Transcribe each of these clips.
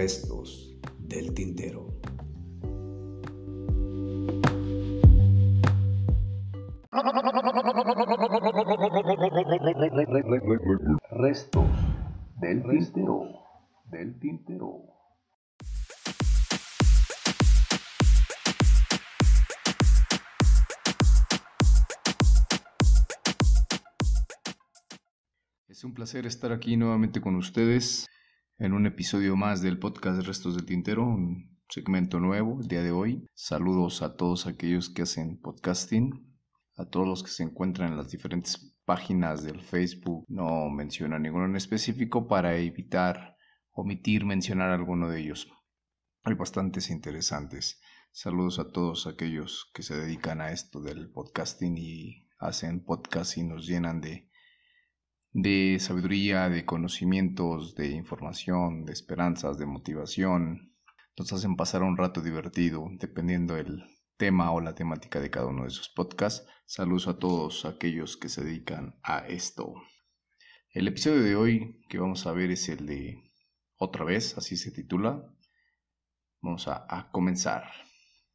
Restos del tintero. Restos del tintero. Del tintero. Es un placer estar aquí nuevamente con ustedes en un episodio más del podcast Restos del Tintero, un segmento nuevo el día de hoy. Saludos a todos aquellos que hacen podcasting, a todos los que se encuentran en las diferentes páginas del Facebook. No menciono ninguno en específico para evitar omitir mencionar alguno de ellos. Hay bastantes interesantes. Saludos a todos aquellos que se dedican a esto del podcasting y hacen podcast y nos llenan de de sabiduría, de conocimientos, de información, de esperanzas, de motivación. Nos hacen pasar un rato divertido, dependiendo el tema o la temática de cada uno de sus podcasts. Saludos a todos aquellos que se dedican a esto. El episodio de hoy que vamos a ver es el de Otra vez, así se titula. Vamos a, a comenzar.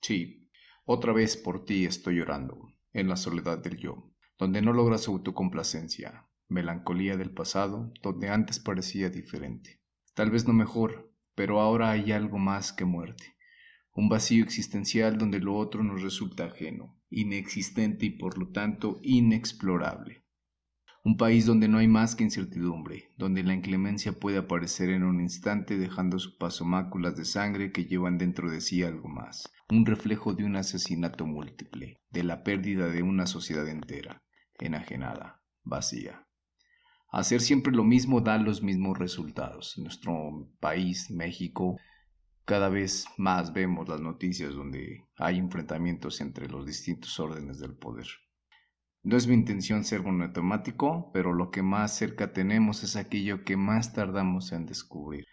Sí, otra vez por ti estoy llorando, en la soledad del yo, donde no logras autocomplacencia, melancolía del pasado, donde antes parecía diferente. Tal vez no mejor, pero ahora hay algo más que muerte. Un vacío existencial donde lo otro nos resulta ajeno, inexistente y por lo tanto inexplorable. Un país donde no hay más que incertidumbre, donde la inclemencia puede aparecer en un instante dejando su paso máculas de sangre que llevan dentro de sí algo más, un reflejo de un asesinato múltiple, de la pérdida de una sociedad entera, enajenada, vacía. Hacer siempre lo mismo da los mismos resultados. En nuestro país, México, cada vez más vemos las noticias donde hay enfrentamientos entre los distintos órdenes del poder. No es mi intención ser monotemático, pero lo que más cerca tenemos es aquello que más tardamos en descubrir.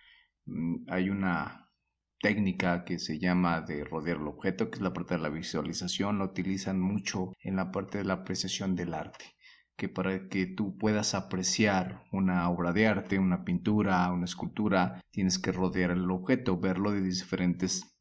Mm, hay una técnica que se llama de rodear el objeto, que es la parte de la visualización, lo utilizan mucho en la parte de la apreciación del arte que para que tú puedas apreciar una obra de arte, una pintura, una escultura, tienes que rodear el objeto, verlo de diferentes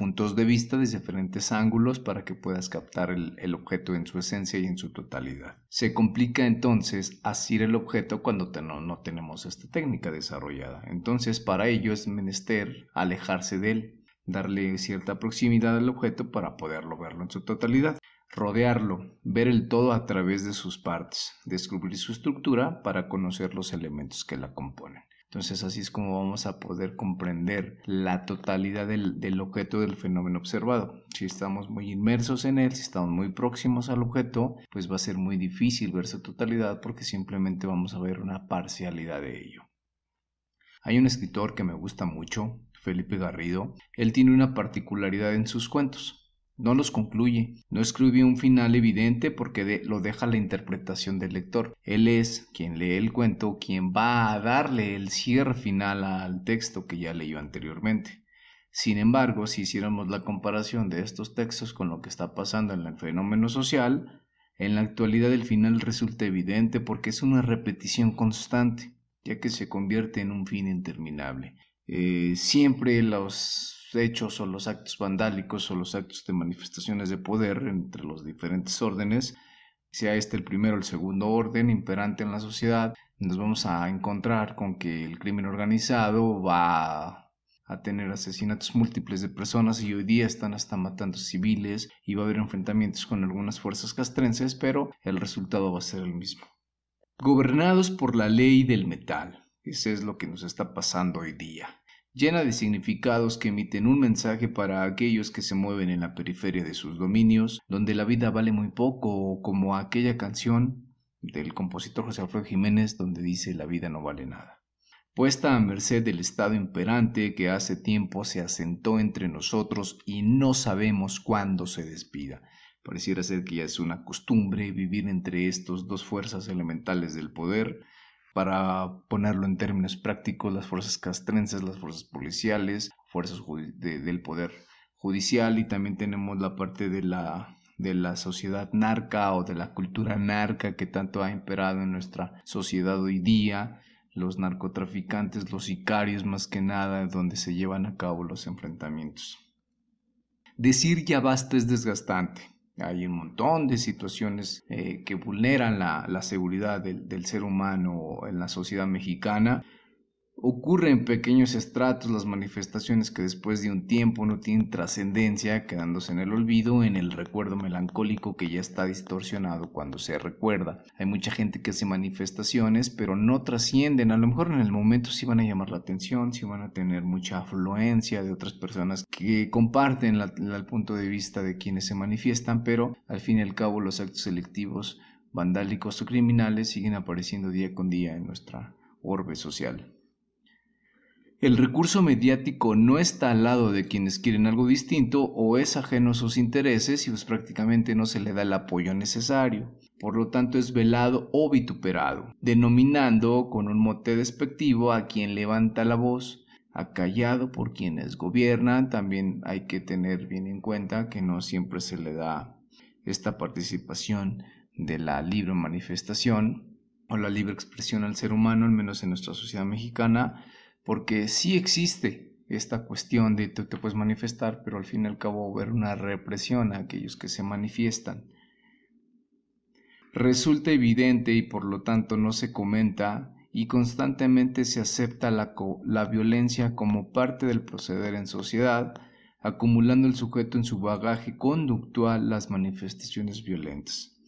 puntos de vista, de diferentes ángulos, para que puedas captar el, objeto en su esencia y en su totalidad. Se complica entonces asir el objeto cuando no, no tenemos esta técnica desarrollada. Entonces, para ello es menester alejarse de él, darle cierta proximidad al objeto para poderlo verlo en su totalidad rodearlo, ver el todo a través de sus partes, descubrir su estructura para conocer los elementos que la componen. Entonces así es como vamos a poder comprender la totalidad del, objeto del fenómeno observado. Si estamos muy inmersos en él, si estamos muy próximos al objeto, pues va a ser muy difícil ver su totalidad porque simplemente vamos a ver una parcialidad de ello. Hay un escritor que me gusta mucho, Felipe Garrido. Él tiene una particularidad en sus cuentos no los concluye, no escribe un final evidente porque lo deja la interpretación del lector. Él es quien lee el cuento, quien va a darle el cierre final al texto que ya leyó anteriormente. Sin embargo, si hiciéramos la comparación de estos textos con lo que está pasando en el fenómeno social, en la actualidad el final resulta evidente porque es una repetición constante, ya que se convierte en un fin interminable. Eh, siempre los hechos o los actos vandálicos o los actos de manifestaciones de poder entre los diferentes órdenes, sea este el primero o el segundo orden imperante en la sociedad, nos vamos a encontrar con que el crimen organizado va a tener asesinatos múltiples de personas y hoy día están hasta matando civiles y va a haber enfrentamientos con algunas fuerzas castrenses, pero el resultado va a ser el mismo. Gobernados por la ley del metal, ese es lo que nos está pasando hoy día llena de significados que emiten un mensaje para aquellos que se mueven en la periferia de sus dominios, donde la vida vale muy poco, como aquella canción del compositor José Alfredo Jiménez donde dice la vida no vale nada. Puesta a merced del estado imperante que hace tiempo se asentó entre nosotros y no sabemos cuándo se despida. Pareciera ser que ya es una costumbre vivir entre estas dos fuerzas elementales del poder, para ponerlo en términos prácticos, las fuerzas castrenses, las fuerzas policiales, fuerzas del poder judicial y también tenemos la parte de la, de la sociedad narca o de la cultura narca que tanto ha imperado en nuestra sociedad hoy día, los narcotraficantes, los sicarios más que nada, donde se llevan a cabo los enfrentamientos. Decir ya basta es desgastante. Hay un montón de situaciones eh, que vulneran la, seguridad del, ser humano en la sociedad mexicana. Ocurren en pequeños estratos las manifestaciones que después de un tiempo no tienen trascendencia, quedándose en el olvido, en el recuerdo melancólico que ya está distorsionado cuando se recuerda. Hay mucha gente que hace manifestaciones, pero no trascienden. A lo mejor en el momento sí van a llamar la atención, sí van a tener mucha afluencia de otras personas que comparten el punto de vista de quienes se manifiestan, pero al fin y al cabo los actos selectivos, vandálicos o criminales siguen apareciendo día con día en nuestra orbe social. El recurso mediático no está al lado de quienes quieren algo distinto o es ajeno a sus intereses y pues prácticamente no se le da el apoyo necesario. Por lo tanto es velado o vituperado, denominando con un mote despectivo a quien levanta la voz, acallado por quienes gobiernan. También hay que tener bien en cuenta que no siempre se le da esta participación de la libre manifestación o la libre expresión al ser humano, al menos en nuestra sociedad mexicana, porque sí existe esta cuestión de te, te puedes manifestar, pero al fin y al cabo ver una represión a aquellos que se manifiestan. Resulta evidente y por lo tanto no se comenta y constantemente se acepta la, la violencia como parte del proceder en sociedad, acumulando el sujeto en su bagaje conductual las manifestaciones violentas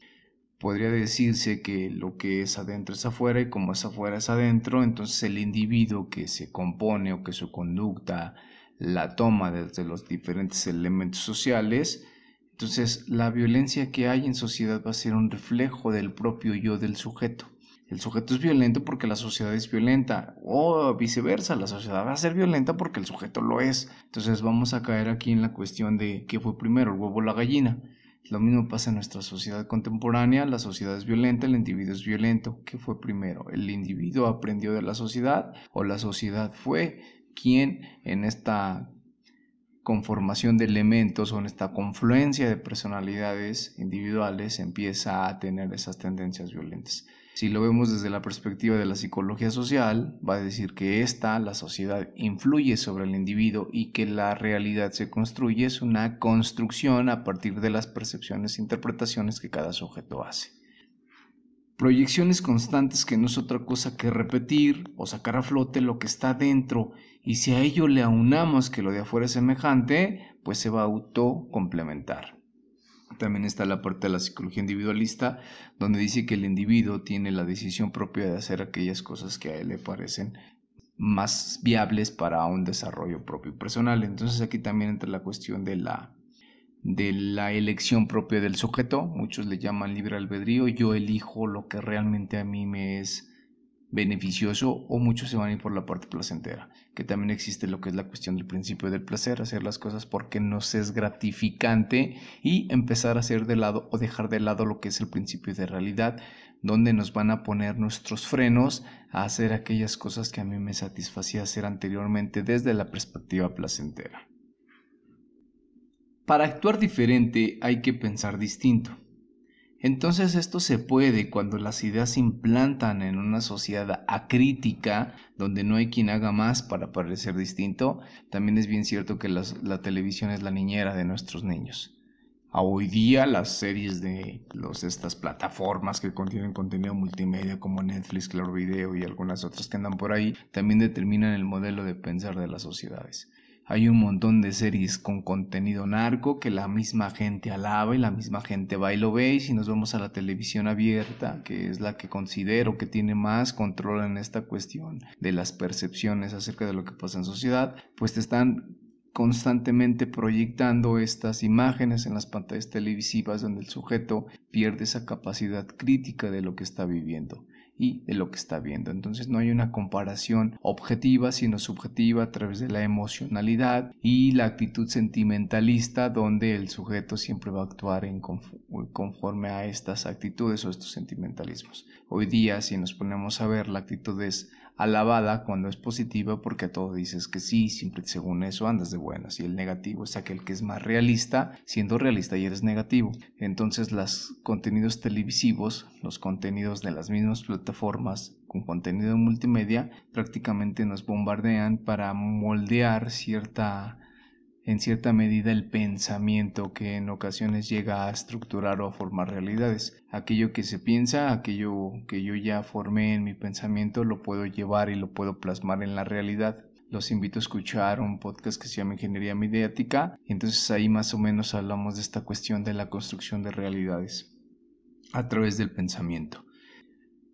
podría decirse que lo que es adentro es afuera y como es afuera es adentro, entonces el individuo que se compone o que su conducta la toma desde los diferentes elementos sociales, entonces la violencia que hay en sociedad va a ser un reflejo del propio yo del sujeto. El sujeto es violento porque la sociedad es violenta o viceversa, la sociedad va a ser violenta porque el sujeto lo es. Entonces vamos a caer aquí en la cuestión de qué fue primero, el huevo o la gallina. Lo mismo pasa en nuestra sociedad contemporánea, la sociedad es violenta, el individuo es violento. ¿Qué fue primero? ¿El individuo aprendió de la sociedad o la sociedad fue quien en esta conformación de elementos o en esta confluencia de personalidades individuales empieza a tener esas tendencias violentas? Si lo vemos desde la perspectiva de la psicología social, va a decir que esta, la sociedad, influye sobre el individuo y que la realidad se construye es una construcción a partir de las percepciones e interpretaciones que cada sujeto hace. Proyecciones constantes que no es otra cosa que repetir o sacar a flote lo que está dentro y si a ello le aunamos que lo de afuera es semejante, pues se va a autocomplementar. También está la parte de la psicología individualista, donde dice que el individuo tiene la decisión propia de hacer aquellas cosas que a él le parecen más viables para un desarrollo propio y personal. Entonces aquí también entra la cuestión de la, de la elección propia del sujeto. Muchos le llaman libre albedrío. Yo elijo lo que realmente a mí me es beneficioso o muchos se van a ir por la parte placentera, que también existe lo que es la cuestión del principio del placer, hacer las cosas porque nos es gratificante y empezar a hacer de lado o dejar de lado lo que es el principio de realidad, donde nos van a poner nuestros frenos a hacer aquellas cosas que a mí me satisfacía hacer anteriormente desde la perspectiva placentera. Para actuar diferente hay que pensar distinto. Entonces esto se puede cuando las ideas se implantan en una sociedad acrítica, donde no hay quien haga más para parecer distinto. También es bien cierto que la televisión es la niñera de nuestros niños. A hoy día las series de estas plataformas que contienen contenido multimedia como Netflix, Claro Video y algunas otras que andan por ahí, también determinan el modelo de pensar de las sociedades. Hay un montón de series con contenido narco que la misma gente alaba y la misma gente va y lo ve. Y si nos vamos a la televisión abierta, que es la que considero que tiene más control en esta cuestión de las percepciones acerca de lo que pasa en sociedad, pues te están constantemente proyectando estas imágenes en las pantallas televisivas donde el sujeto pierde esa capacidad crítica de lo que está viviendo y de lo que está viendo. Entonces no hay una comparación objetiva, sino subjetiva a través de la emocionalidad y la actitud sentimentalista donde el sujeto siempre va a actuar conforme a estas actitudes o estos sentimentalismos. Hoy día, si nos ponemos a ver, la actitud es alabada cuando es positiva porque a todo dices que sí, siempre según eso andas de buenas y el negativo es aquel que es más realista, siendo realista y eres negativo. Entonces los contenidos televisivos, los contenidos de las mismas plataformas con contenido multimedia prácticamente nos bombardean para moldear cierta en cierta medida el pensamiento que en ocasiones llega a estructurar o a formar realidades. Aquello que se piensa, aquello que yo ya formé en mi pensamiento, lo puedo llevar y lo puedo plasmar en la realidad. Los invito a escuchar un podcast que se llama Ingeniería Mediática y entonces ahí más o menos hablamos de esta cuestión de la construcción de realidades a través del pensamiento.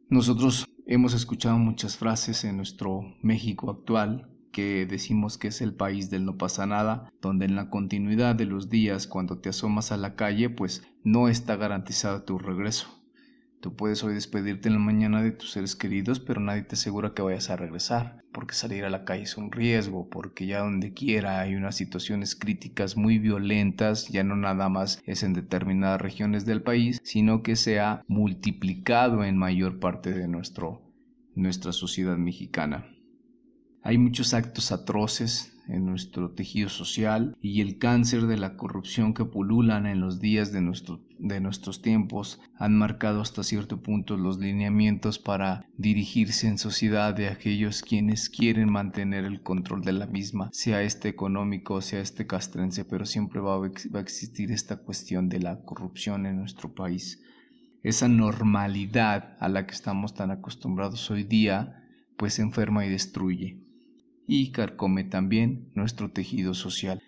Nosotros hemos escuchado muchas frases en nuestro México actual que decimos que es el país del no pasa nada, donde en la continuidad de los días cuando te asomas a la calle, pues no está garantizado tu regreso. Tú puedes hoy despedirte en la mañana de tus seres queridos, pero nadie te asegura que vayas a regresar, porque salir a la calle es un riesgo, porque ya donde quiera hay unas situaciones críticas muy violentas, ya no nada más es en determinadas regiones del país, sino que se ha multiplicado en mayor parte de nuestro, nuestra sociedad mexicana. Hay muchos actos atroces en nuestro tejido social y el cáncer de la corrupción que pululan en los días de, nuestros tiempos han marcado hasta cierto punto los lineamientos para dirigirse en sociedad de aquellos quienes quieren mantener el control de la misma, sea este económico, sea este castrense, pero siempre va a existir esta cuestión de la corrupción en nuestro país. Esa normalidad a la que estamos tan acostumbrados hoy día, pues enferma y destruye y carcome también nuestro tejido social.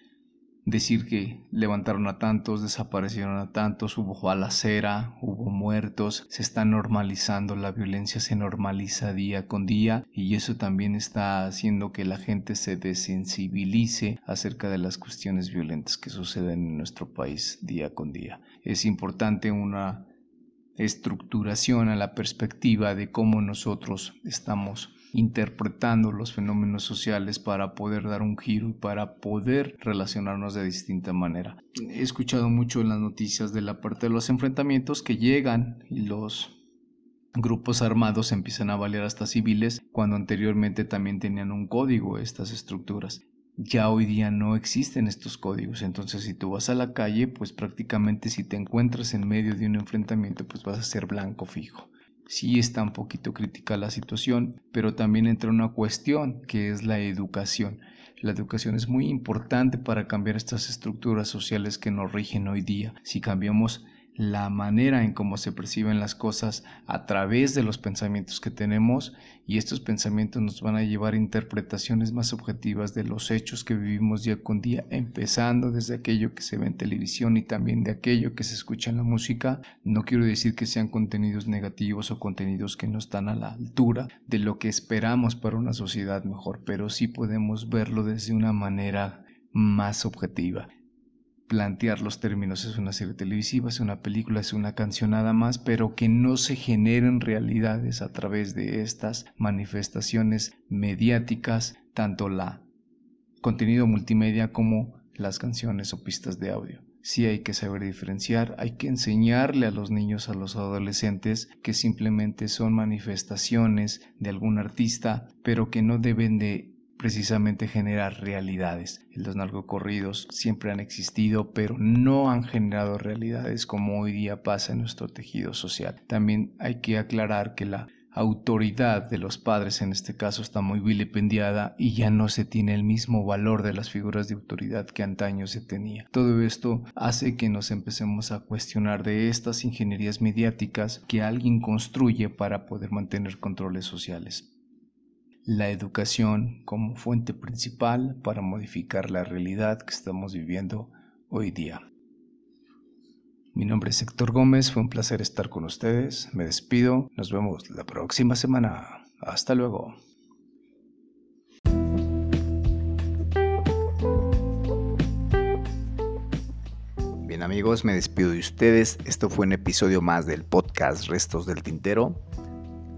Decir que levantaron a tantos, desaparecieron a tantos, hubo balacera, hubo muertos, se está normalizando, la violencia se normaliza día con día y eso también está haciendo que la gente se desensibilice acerca de las cuestiones violentas que suceden en nuestro país día con día. Es importante una estructuración a la perspectiva de cómo nosotros estamos interpretando los fenómenos sociales para poder dar un giro y para poder relacionarnos de distinta manera. He escuchado mucho en las noticias de la parte de los enfrentamientos que llegan y los grupos armados empiezan a valer hasta civiles cuando anteriormente también tenían un código estas estructuras. Ya hoy día no existen estos códigos, entonces si tú vas a la calle, pues prácticamente si te encuentras en medio de un enfrentamiento, pues vas a ser blanco fijo sí está un poquito crítica la situación, pero también entra una cuestión que es la educación. La educación es muy importante para cambiar estas estructuras sociales que nos rigen hoy día. Si cambiamos la manera en cómo se perciben las cosas a través de los pensamientos que tenemos y estos pensamientos nos van a llevar a interpretaciones más objetivas de los hechos que vivimos día con día, empezando desde aquello que se ve en televisión y también de aquello que se escucha en la música. No quiero decir que sean contenidos negativos o contenidos que no están a la altura de lo que esperamos para una sociedad mejor, pero sí podemos verlo desde una manera más objetiva plantear los términos. Es una serie televisiva, es una película, es una canción nada más, pero que no se generen realidades a través de estas manifestaciones mediáticas, tanto la contenido multimedia como las canciones o pistas de audio. Sí hay que saber diferenciar, hay que enseñarle a los niños, a los adolescentes, que simplemente son manifestaciones de algún artista, pero que no deben de precisamente generar realidades. Los narcocorridos siempre han existido, pero no han generado realidades como hoy día pasa en nuestro tejido social. También hay que aclarar que la autoridad de los padres en este caso está muy vilipendiada y ya no se tiene el mismo valor de las figuras de autoridad que antaño se tenía. Todo esto hace que nos empecemos a cuestionar de estas ingenierías mediáticas que alguien construye para poder mantener controles sociales la educación como fuente principal para modificar la realidad que estamos viviendo hoy día. Mi nombre es Héctor Gómez, fue un placer estar con ustedes, me despido, nos vemos la próxima semana, hasta luego. Bien amigos, me despido de ustedes, esto fue un episodio más del podcast Restos del Tintero,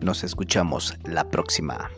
nos escuchamos la próxima.